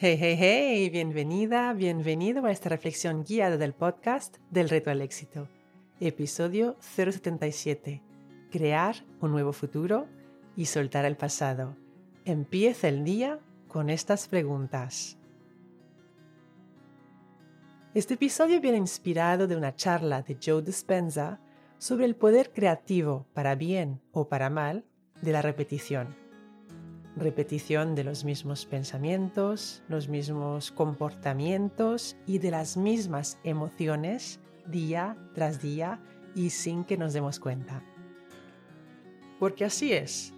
Hey, hey, hey, bienvenida, bienvenido a esta reflexión guiada del podcast del reto al éxito. Episodio 077. Crear un nuevo futuro y soltar el pasado. Empieza el día con estas preguntas. Este episodio viene inspirado de una charla de Joe Dispenza sobre el poder creativo, para bien o para mal, de la repetición repetición de los mismos pensamientos, los mismos comportamientos y de las mismas emociones día tras día y sin que nos demos cuenta. Porque así es.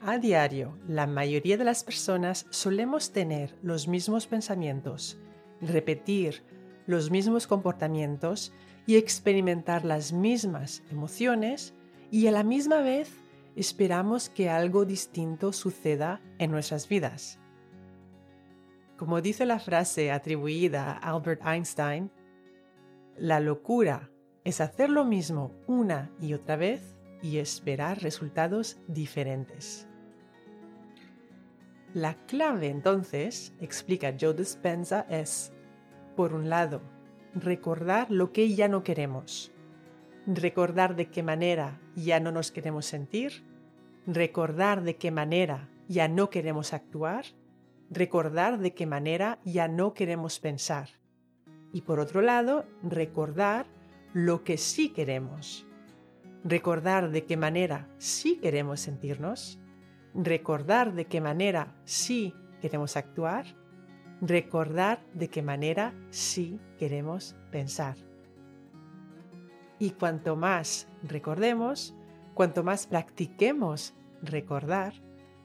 A diario, la mayoría de las personas solemos tener los mismos pensamientos, repetir los mismos comportamientos y experimentar las mismas emociones y a la misma vez esperamos que algo distinto suceda en nuestras vidas. Como dice la frase atribuida a Albert Einstein, la locura es hacer lo mismo una y otra vez y esperar resultados diferentes. La clave entonces, explica Joe Dispenza, es, por un lado, recordar lo que ya no queremos, recordar de qué manera ya no nos queremos sentir recordar de qué manera ya no queremos actuar, recordar de qué manera ya no queremos pensar. Y por otro lado, recordar lo que sí queremos. Recordar de qué manera sí queremos sentirnos, recordar de qué manera sí queremos actuar, recordar de qué manera sí queremos pensar. Y cuanto más recordemos, cuanto más practiquemos recordar,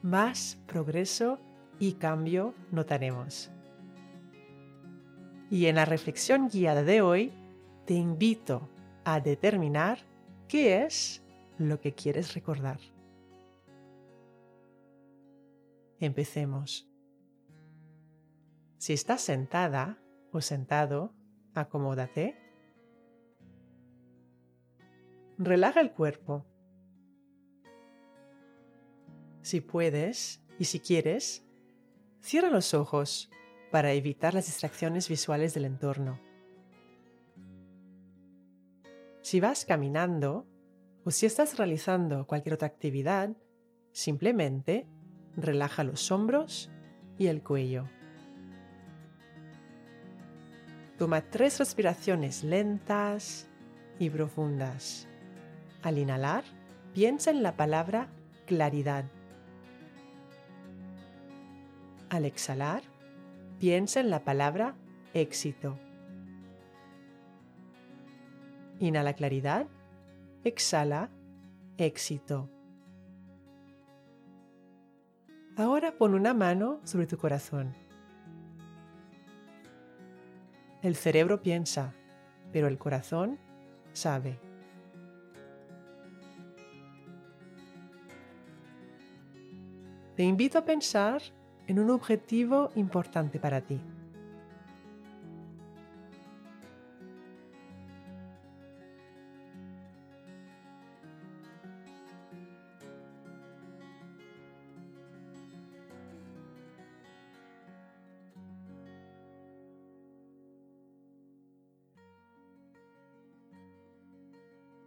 más progreso y cambio notaremos. Y en la reflexión guiada de hoy, te invito a determinar qué es lo que quieres recordar. Empecemos. Si estás sentada o sentado, acomódate. Relaja el cuerpo si puedes y si quieres, cierra los ojos para evitar las distracciones visuales del entorno. Si vas caminando o si estás realizando cualquier otra actividad, simplemente relaja los hombros y el cuello. Toma tres respiraciones lentas y profundas. Al inhalar, piensa en la palabra claridad. Al exhalar, piensa en la palabra éxito. Inhala claridad, exhala éxito. Ahora pon una mano sobre tu corazón. El cerebro piensa, pero el corazón sabe. Te invito a pensar en un objetivo importante para ti.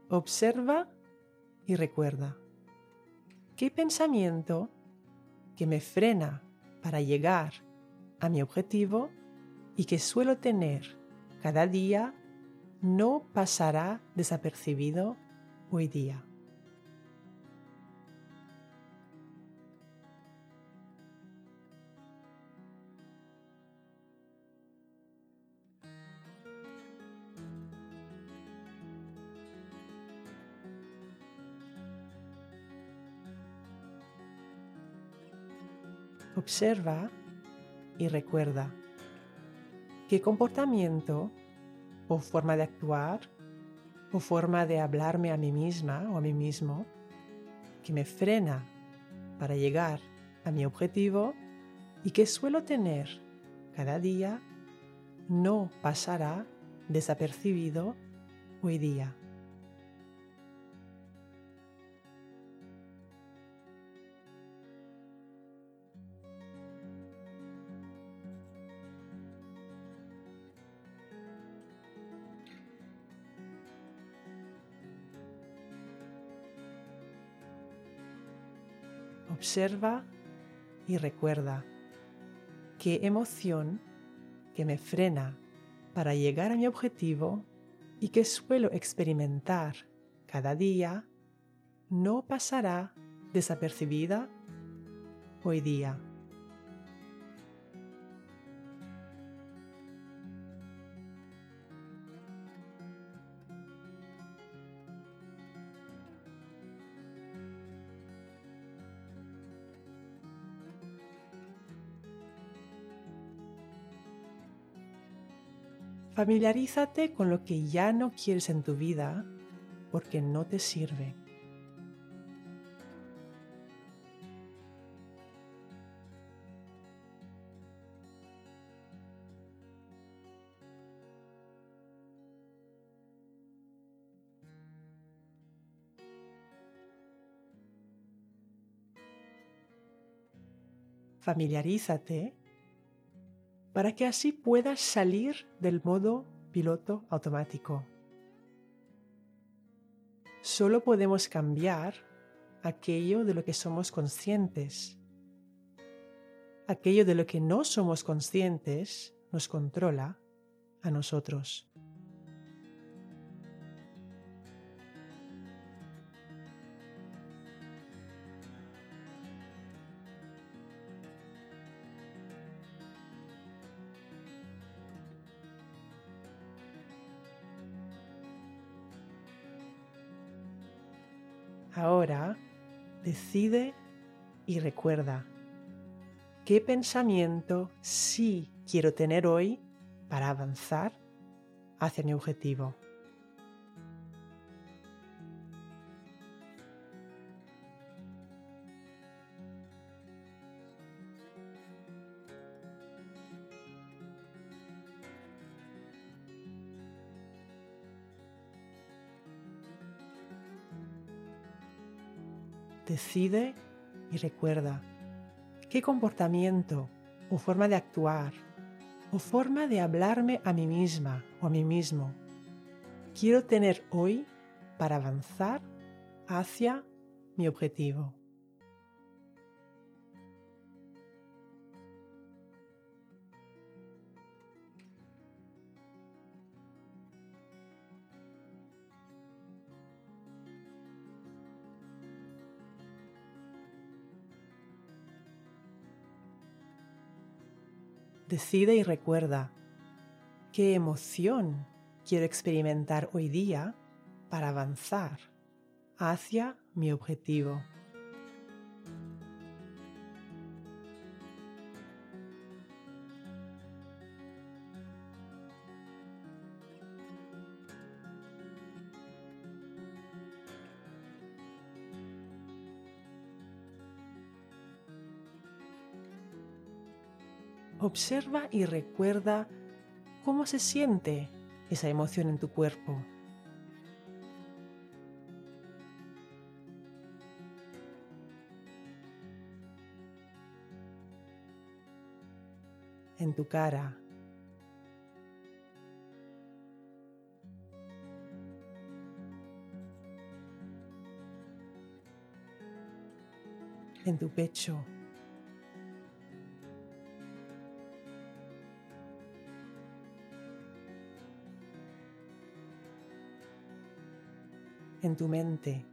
Observa y recuerda. ¿Qué pensamiento que me frena para llegar a mi objetivo y que suelo tener cada día no pasará desapercibido hoy día. Observa y recuerda qué comportamiento o forma de actuar o forma de hablarme a mí misma o a mí mismo que me frena para llegar a mi objetivo y que suelo tener cada día no pasará desapercibido hoy día. Observa y recuerda qué emoción que me frena para llegar a mi objetivo y que suelo experimentar cada día no pasará desapercibida hoy día. Familiarízate con lo que ya no quieres en tu vida porque no te sirve. Familiarízate para que así puedas salir del modo piloto automático. Solo podemos cambiar aquello de lo que somos conscientes. Aquello de lo que no somos conscientes nos controla a nosotros. Ahora decide y recuerda qué pensamiento sí quiero tener hoy para avanzar hacia mi objetivo. Decide y recuerda qué comportamiento o forma de actuar o forma de hablarme a mí misma o a mí mismo quiero tener hoy para avanzar hacia mi objetivo. Decide y recuerda qué emoción quiero experimentar hoy día para avanzar hacia mi objetivo. Observa y recuerda cómo se siente esa emoción en tu cuerpo. En tu cara. En tu pecho. En tu mente.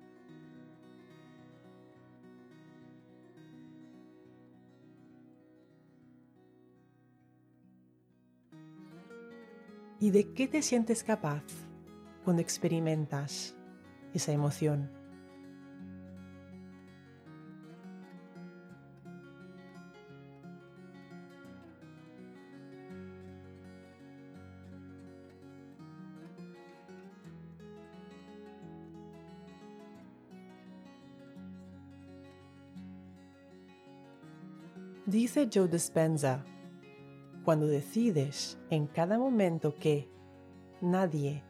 ¿Y de qué te sientes capaz cuando experimentas esa emoción? Dice Joe Dispenza, cuando decides en cada momento que nadie,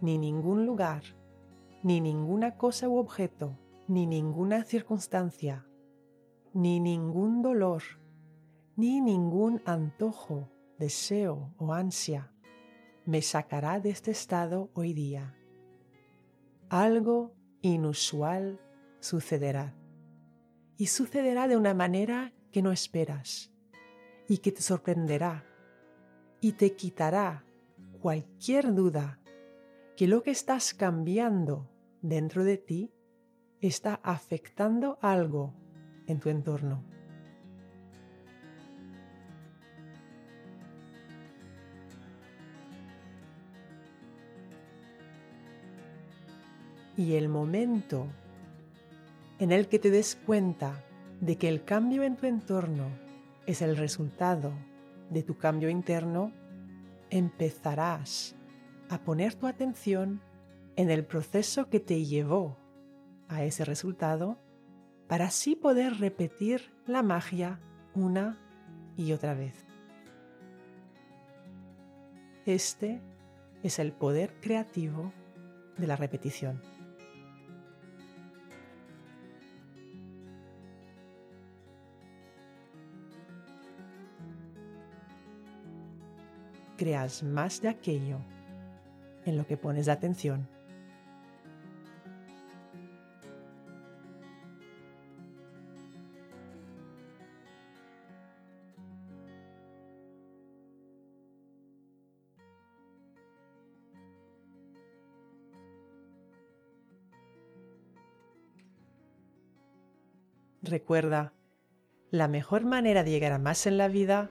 ni ningún lugar, ni ninguna cosa u objeto, ni ninguna circunstancia, ni ningún dolor, ni ningún antojo, deseo o ansia me sacará de este estado hoy día. Algo inusual sucederá y sucederá de una manera que no esperas y que te sorprenderá y te quitará cualquier duda que lo que estás cambiando dentro de ti está afectando algo en tu entorno. Y el momento en el que te des cuenta de que el cambio en tu entorno es el resultado de tu cambio interno, empezarás a poner tu atención en el proceso que te llevó a ese resultado para así poder repetir la magia una y otra vez. Este es el poder creativo de la repetición. Creas más de aquello en lo que pones la atención. Recuerda, la mejor manera de llegar a más en la vida